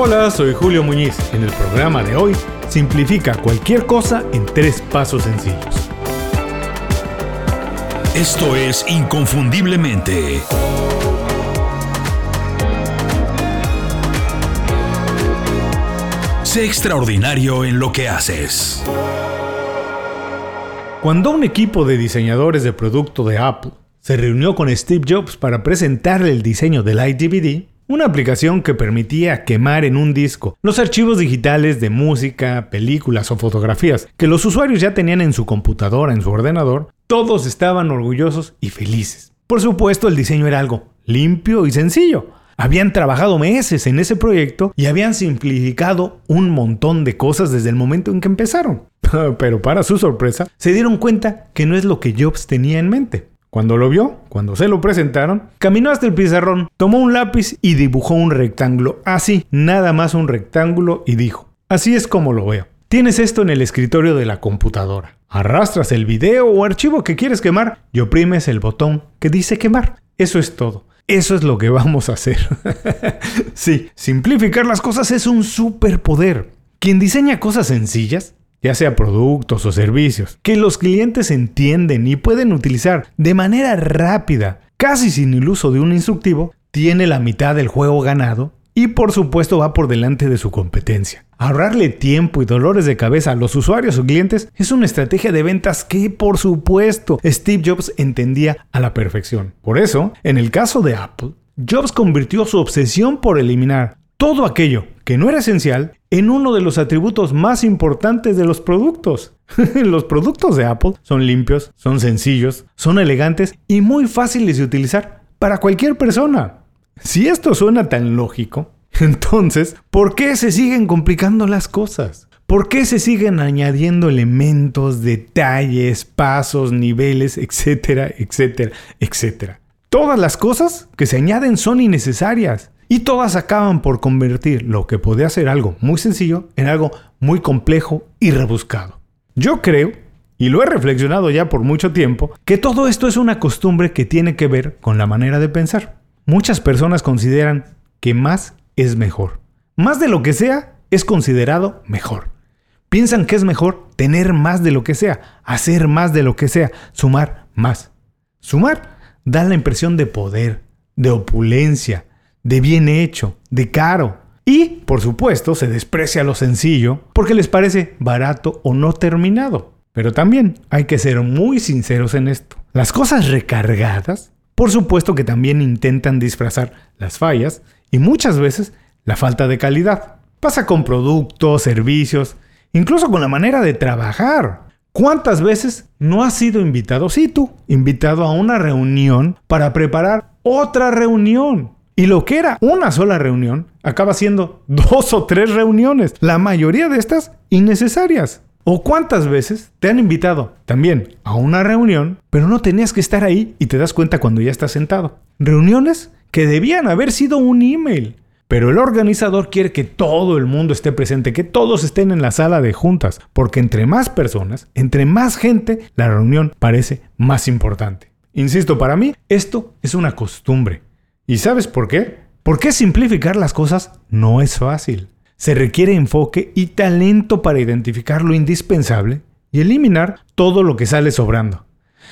Hola, soy Julio Muñiz. En el programa de hoy, simplifica cualquier cosa en tres pasos sencillos. Esto es Inconfundiblemente. Sé extraordinario en lo que haces. Cuando un equipo de diseñadores de producto de Apple se reunió con Steve Jobs para presentarle el diseño del iDVD, una aplicación que permitía quemar en un disco los archivos digitales de música, películas o fotografías que los usuarios ya tenían en su computadora, en su ordenador, todos estaban orgullosos y felices. Por supuesto, el diseño era algo limpio y sencillo. Habían trabajado meses en ese proyecto y habían simplificado un montón de cosas desde el momento en que empezaron. Pero para su sorpresa, se dieron cuenta que no es lo que Jobs tenía en mente. Cuando lo vio, cuando se lo presentaron, caminó hasta el pizarrón, tomó un lápiz y dibujó un rectángulo. Así, nada más un rectángulo y dijo, así es como lo veo. Tienes esto en el escritorio de la computadora. Arrastras el video o archivo que quieres quemar y oprimes el botón que dice quemar. Eso es todo. Eso es lo que vamos a hacer. sí, simplificar las cosas es un superpoder. Quien diseña cosas sencillas ya sea productos o servicios, que los clientes entienden y pueden utilizar de manera rápida, casi sin el uso de un instructivo, tiene la mitad del juego ganado y por supuesto va por delante de su competencia. Ahorrarle tiempo y dolores de cabeza a los usuarios o clientes es una estrategia de ventas que por supuesto Steve Jobs entendía a la perfección. Por eso, en el caso de Apple, Jobs convirtió su obsesión por eliminar todo aquello que no era esencial en uno de los atributos más importantes de los productos. los productos de Apple son limpios, son sencillos, son elegantes y muy fáciles de utilizar para cualquier persona. Si esto suena tan lógico, entonces, ¿por qué se siguen complicando las cosas? ¿Por qué se siguen añadiendo elementos, detalles, pasos, niveles, etcétera, etcétera, etcétera? Todas las cosas que se añaden son innecesarias. Y todas acaban por convertir lo que podía ser algo muy sencillo en algo muy complejo y rebuscado. Yo creo, y lo he reflexionado ya por mucho tiempo, que todo esto es una costumbre que tiene que ver con la manera de pensar. Muchas personas consideran que más es mejor. Más de lo que sea es considerado mejor. Piensan que es mejor tener más de lo que sea, hacer más de lo que sea, sumar más. Sumar da la impresión de poder, de opulencia, de bien hecho, de caro. Y, por supuesto, se desprecia lo sencillo porque les parece barato o no terminado. Pero también hay que ser muy sinceros en esto. Las cosas recargadas, por supuesto que también intentan disfrazar las fallas y muchas veces la falta de calidad. Pasa con productos, servicios, incluso con la manera de trabajar. ¿Cuántas veces no has sido invitado, sí tú, invitado a una reunión para preparar otra reunión? Y lo que era una sola reunión acaba siendo dos o tres reuniones, la mayoría de estas innecesarias. ¿O cuántas veces te han invitado también a una reunión, pero no tenías que estar ahí y te das cuenta cuando ya estás sentado? Reuniones que debían haber sido un email, pero el organizador quiere que todo el mundo esté presente, que todos estén en la sala de juntas, porque entre más personas, entre más gente, la reunión parece más importante. Insisto, para mí esto es una costumbre. ¿Y sabes por qué? Porque simplificar las cosas no es fácil. Se requiere enfoque y talento para identificar lo indispensable y eliminar todo lo que sale sobrando.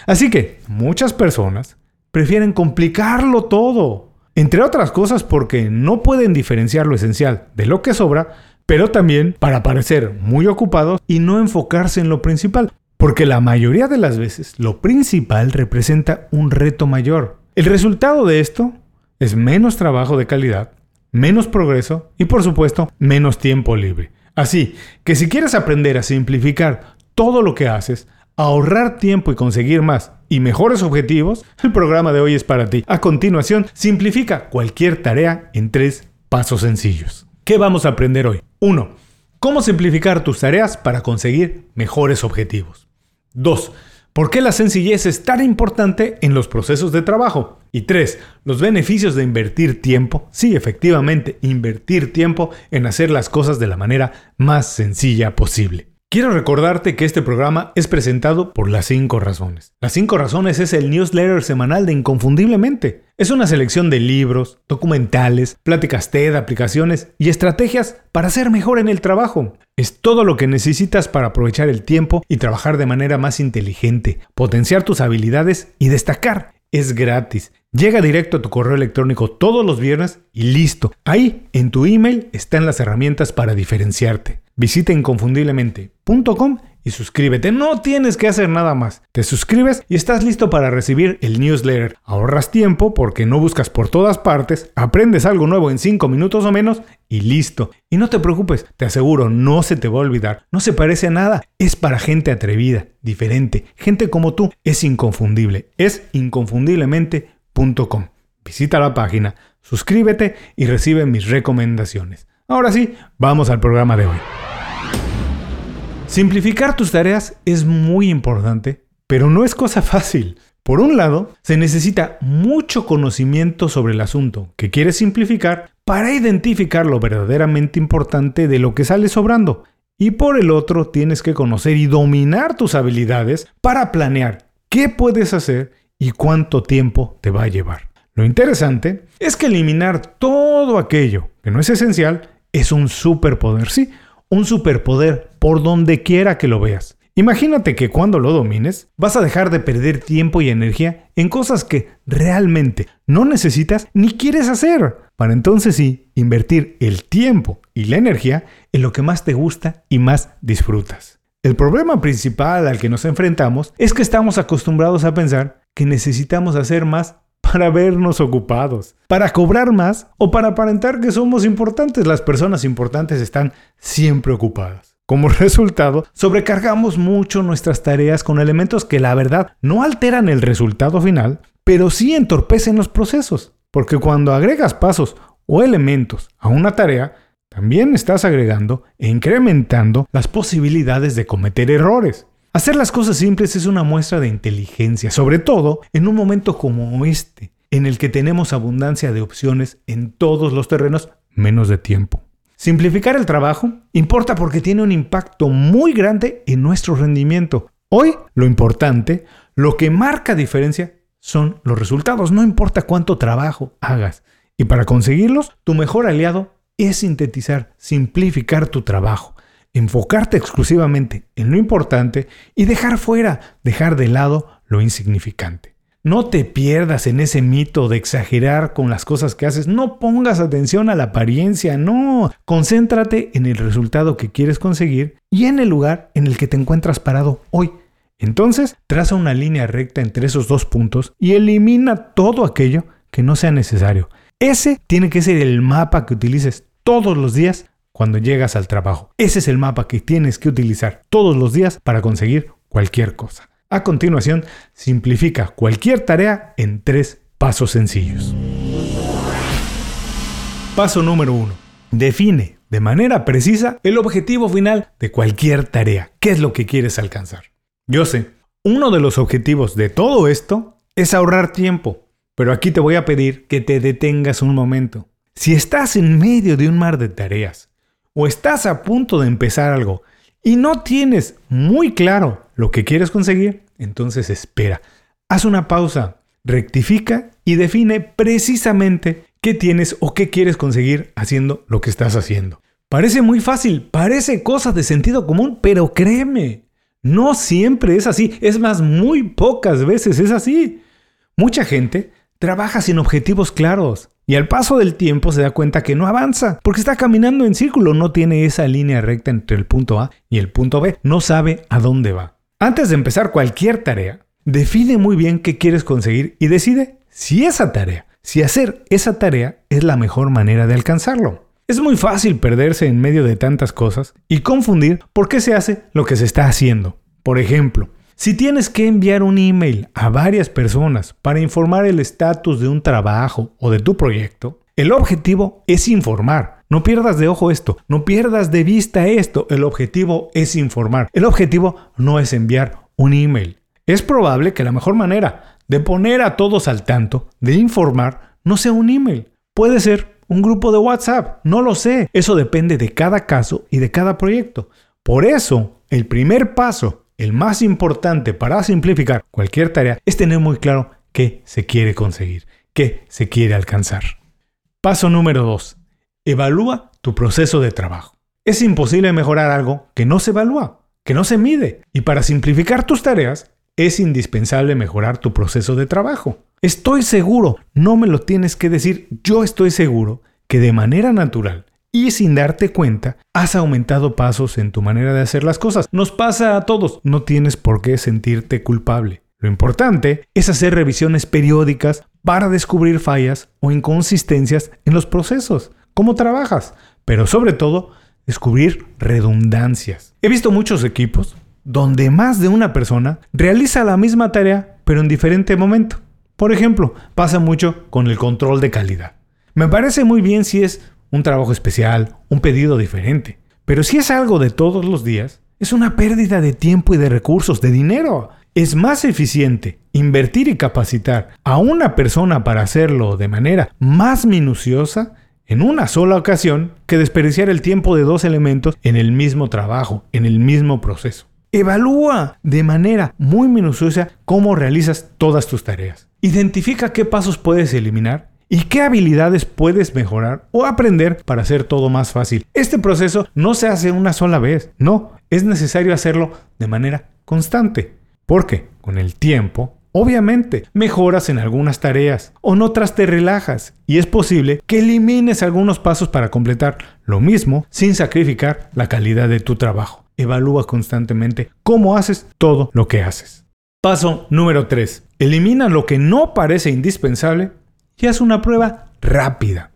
Así que muchas personas prefieren complicarlo todo. Entre otras cosas porque no pueden diferenciar lo esencial de lo que sobra, pero también para parecer muy ocupados y no enfocarse en lo principal. Porque la mayoría de las veces lo principal representa un reto mayor. El resultado de esto es menos trabajo de calidad, menos progreso y por supuesto menos tiempo libre. Así que si quieres aprender a simplificar todo lo que haces, ahorrar tiempo y conseguir más y mejores objetivos, el programa de hoy es para ti. A continuación, simplifica cualquier tarea en tres pasos sencillos. ¿Qué vamos a aprender hoy? 1. Cómo simplificar tus tareas para conseguir mejores objetivos. 2. ¿Por qué la sencillez es tan importante en los procesos de trabajo? Y tres, los beneficios de invertir tiempo, sí, efectivamente, invertir tiempo en hacer las cosas de la manera más sencilla posible. Quiero recordarte que este programa es presentado por Las 5 Razones. Las 5 Razones es el newsletter semanal de Inconfundiblemente. Es una selección de libros, documentales, pláticas TED, aplicaciones y estrategias para ser mejor en el trabajo. Es todo lo que necesitas para aprovechar el tiempo y trabajar de manera más inteligente, potenciar tus habilidades y destacar. Es gratis. Llega directo a tu correo electrónico todos los viernes y listo. Ahí, en tu email, están las herramientas para diferenciarte. Visita inconfundiblemente.com y suscríbete. No tienes que hacer nada más. Te suscribes y estás listo para recibir el newsletter. Ahorras tiempo porque no buscas por todas partes, aprendes algo nuevo en 5 minutos o menos y listo. Y no te preocupes, te aseguro, no se te va a olvidar. No se parece a nada. Es para gente atrevida, diferente. Gente como tú. Es inconfundible. Es inconfundiblemente.com. Visita la página, suscríbete y recibe mis recomendaciones. Ahora sí, vamos al programa de hoy. Simplificar tus tareas es muy importante, pero no es cosa fácil. Por un lado, se necesita mucho conocimiento sobre el asunto que quieres simplificar para identificar lo verdaderamente importante de lo que sale sobrando. Y por el otro, tienes que conocer y dominar tus habilidades para planear qué puedes hacer y cuánto tiempo te va a llevar. Lo interesante es que eliminar todo aquello que no es esencial es un superpoder, sí, un superpoder por donde quiera que lo veas. Imagínate que cuando lo domines vas a dejar de perder tiempo y energía en cosas que realmente no necesitas ni quieres hacer, para entonces sí invertir el tiempo y la energía en lo que más te gusta y más disfrutas. El problema principal al que nos enfrentamos es que estamos acostumbrados a pensar que necesitamos hacer más para vernos ocupados, para cobrar más o para aparentar que somos importantes. Las personas importantes están siempre ocupadas. Como resultado, sobrecargamos mucho nuestras tareas con elementos que la verdad no alteran el resultado final, pero sí entorpecen los procesos. Porque cuando agregas pasos o elementos a una tarea, también estás agregando e incrementando las posibilidades de cometer errores. Hacer las cosas simples es una muestra de inteligencia, sobre todo en un momento como este, en el que tenemos abundancia de opciones en todos los terrenos, menos de tiempo. Simplificar el trabajo importa porque tiene un impacto muy grande en nuestro rendimiento. Hoy lo importante, lo que marca diferencia, son los resultados, no importa cuánto trabajo hagas. Y para conseguirlos, tu mejor aliado es sintetizar, simplificar tu trabajo enfocarte exclusivamente en lo importante y dejar fuera, dejar de lado lo insignificante. No te pierdas en ese mito de exagerar con las cosas que haces. No pongas atención a la apariencia, no. Concéntrate en el resultado que quieres conseguir y en el lugar en el que te encuentras parado hoy. Entonces, traza una línea recta entre esos dos puntos y elimina todo aquello que no sea necesario. Ese tiene que ser el mapa que utilices todos los días cuando llegas al trabajo. Ese es el mapa que tienes que utilizar todos los días para conseguir cualquier cosa. A continuación, simplifica cualquier tarea en tres pasos sencillos. Paso número 1. Define de manera precisa el objetivo final de cualquier tarea. ¿Qué es lo que quieres alcanzar? Yo sé, uno de los objetivos de todo esto es ahorrar tiempo, pero aquí te voy a pedir que te detengas un momento. Si estás en medio de un mar de tareas o estás a punto de empezar algo y no tienes muy claro lo que quieres conseguir, entonces espera. Haz una pausa, rectifica y define precisamente qué tienes o qué quieres conseguir haciendo lo que estás haciendo. Parece muy fácil, parece cosa de sentido común, pero créeme, no siempre es así. Es más, muy pocas veces es así. Mucha gente trabaja sin objetivos claros. Y al paso del tiempo se da cuenta que no avanza, porque está caminando en círculo, no tiene esa línea recta entre el punto A y el punto B, no sabe a dónde va. Antes de empezar cualquier tarea, define muy bien qué quieres conseguir y decide si esa tarea, si hacer esa tarea es la mejor manera de alcanzarlo. Es muy fácil perderse en medio de tantas cosas y confundir por qué se hace lo que se está haciendo. Por ejemplo, si tienes que enviar un email a varias personas para informar el estatus de un trabajo o de tu proyecto, el objetivo es informar. No pierdas de ojo esto, no pierdas de vista esto. El objetivo es informar. El objetivo no es enviar un email. Es probable que la mejor manera de poner a todos al tanto, de informar, no sea un email. Puede ser un grupo de WhatsApp, no lo sé. Eso depende de cada caso y de cada proyecto. Por eso, el primer paso el más importante para simplificar cualquier tarea es tener muy claro qué se quiere conseguir. qué se quiere alcanzar. Paso número 2. Evalúa tu proceso de trabajo. Es imposible mejorar algo que no se evalúa, que no se mide. Y para simplificar tus tareas, es indispensable mejorar tu proceso de trabajo. Estoy seguro, no me lo tienes que decir, yo estoy seguro que de manera natural y sin darte cuenta, has aumentado pasos en tu manera de hacer las cosas. Nos pasa a todos, no tienes por qué sentirte culpable. Lo importante es hacer revisiones periódicas para descubrir fallas o inconsistencias en los procesos, cómo trabajas, pero sobre todo descubrir redundancias. He visto muchos equipos donde más de una persona realiza la misma tarea pero en diferente momento. Por ejemplo, pasa mucho con el control de calidad. Me parece muy bien si es un trabajo especial, un pedido diferente, pero si es algo de todos los días, es una pérdida de tiempo y de recursos, de dinero. Es más eficiente invertir y capacitar a una persona para hacerlo de manera más minuciosa en una sola ocasión que desperdiciar el tiempo de dos elementos en el mismo trabajo, en el mismo proceso. Evalúa de manera muy minuciosa cómo realizas todas tus tareas. Identifica qué pasos puedes eliminar y qué habilidades puedes mejorar o aprender para hacer todo más fácil. Este proceso no se hace una sola vez, no, es necesario hacerlo de manera constante, porque con el tiempo Obviamente, mejoras en algunas tareas, o en otras te relajas, y es posible que elimines algunos pasos para completar lo mismo sin sacrificar la calidad de tu trabajo. Evalúa constantemente cómo haces todo lo que haces. Paso número 3. Elimina lo que no parece indispensable y haz una prueba rápida.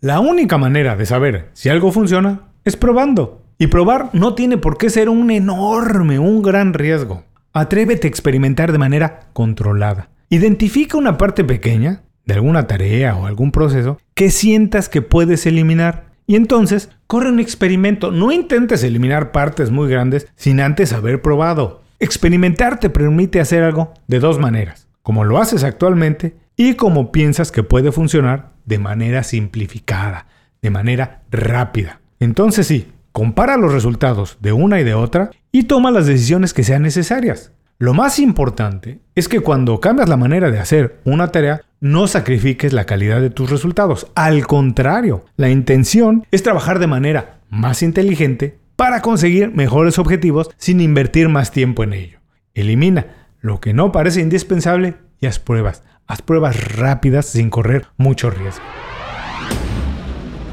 La única manera de saber si algo funciona es probando. Y probar no tiene por qué ser un enorme, un gran riesgo. Atrévete a experimentar de manera controlada. Identifica una parte pequeña de alguna tarea o algún proceso que sientas que puedes eliminar. Y entonces, corre un experimento. No intentes eliminar partes muy grandes sin antes haber probado. Experimentar te permite hacer algo de dos maneras. Como lo haces actualmente y como piensas que puede funcionar de manera simplificada, de manera rápida. Entonces sí, compara los resultados de una y de otra y toma las decisiones que sean necesarias. Lo más importante es que cuando cambias la manera de hacer una tarea, no sacrifiques la calidad de tus resultados. Al contrario, la intención es trabajar de manera más inteligente para conseguir mejores objetivos sin invertir más tiempo en ello. Elimina lo que no parece indispensable y haz pruebas. Haz pruebas rápidas sin correr mucho riesgo.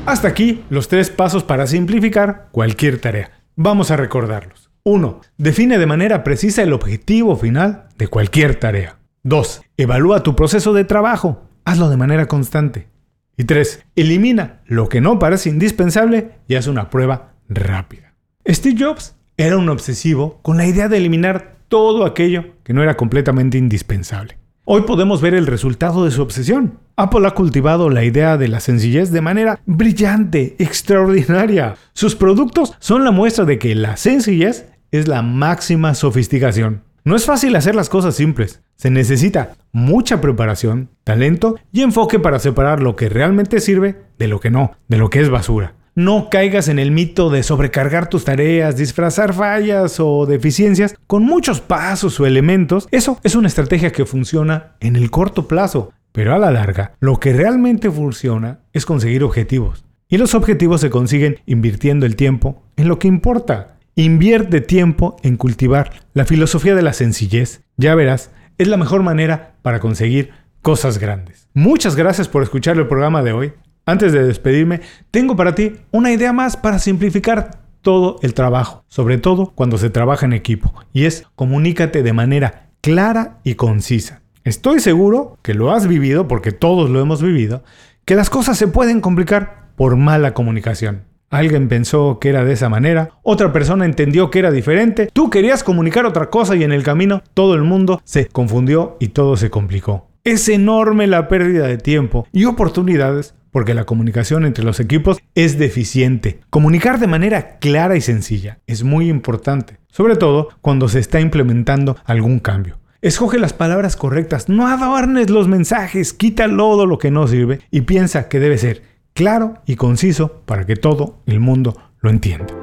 Hasta aquí los tres pasos para simplificar cualquier tarea. Vamos a recordarlos. 1. Define de manera precisa el objetivo final de cualquier tarea. 2. Evalúa tu proceso de trabajo. Hazlo de manera constante. Y 3. Elimina lo que no parece indispensable y haz una prueba rápida. Steve Jobs era un obsesivo con la idea de eliminar todo aquello que no era completamente indispensable. Hoy podemos ver el resultado de su obsesión. Apple ha cultivado la idea de la sencillez de manera brillante, extraordinaria. Sus productos son la muestra de que la sencillez es la máxima sofisticación. No es fácil hacer las cosas simples. Se necesita mucha preparación, talento y enfoque para separar lo que realmente sirve de lo que no, de lo que es basura. No caigas en el mito de sobrecargar tus tareas, disfrazar fallas o deficiencias con muchos pasos o elementos. Eso es una estrategia que funciona en el corto plazo, pero a la larga lo que realmente funciona es conseguir objetivos. Y los objetivos se consiguen invirtiendo el tiempo en lo que importa. Invierte tiempo en cultivar la filosofía de la sencillez. Ya verás, es la mejor manera para conseguir cosas grandes. Muchas gracias por escuchar el programa de hoy. Antes de despedirme, tengo para ti una idea más para simplificar todo el trabajo, sobre todo cuando se trabaja en equipo, y es comunícate de manera clara y concisa. Estoy seguro que lo has vivido, porque todos lo hemos vivido, que las cosas se pueden complicar por mala comunicación. Alguien pensó que era de esa manera, otra persona entendió que era diferente, tú querías comunicar otra cosa y en el camino todo el mundo se confundió y todo se complicó. Es enorme la pérdida de tiempo y oportunidades porque la comunicación entre los equipos es deficiente. Comunicar de manera clara y sencilla es muy importante, sobre todo cuando se está implementando algún cambio. Escoge las palabras correctas, no adornes los mensajes, quita todo lo que no sirve y piensa que debe ser claro y conciso para que todo el mundo lo entienda.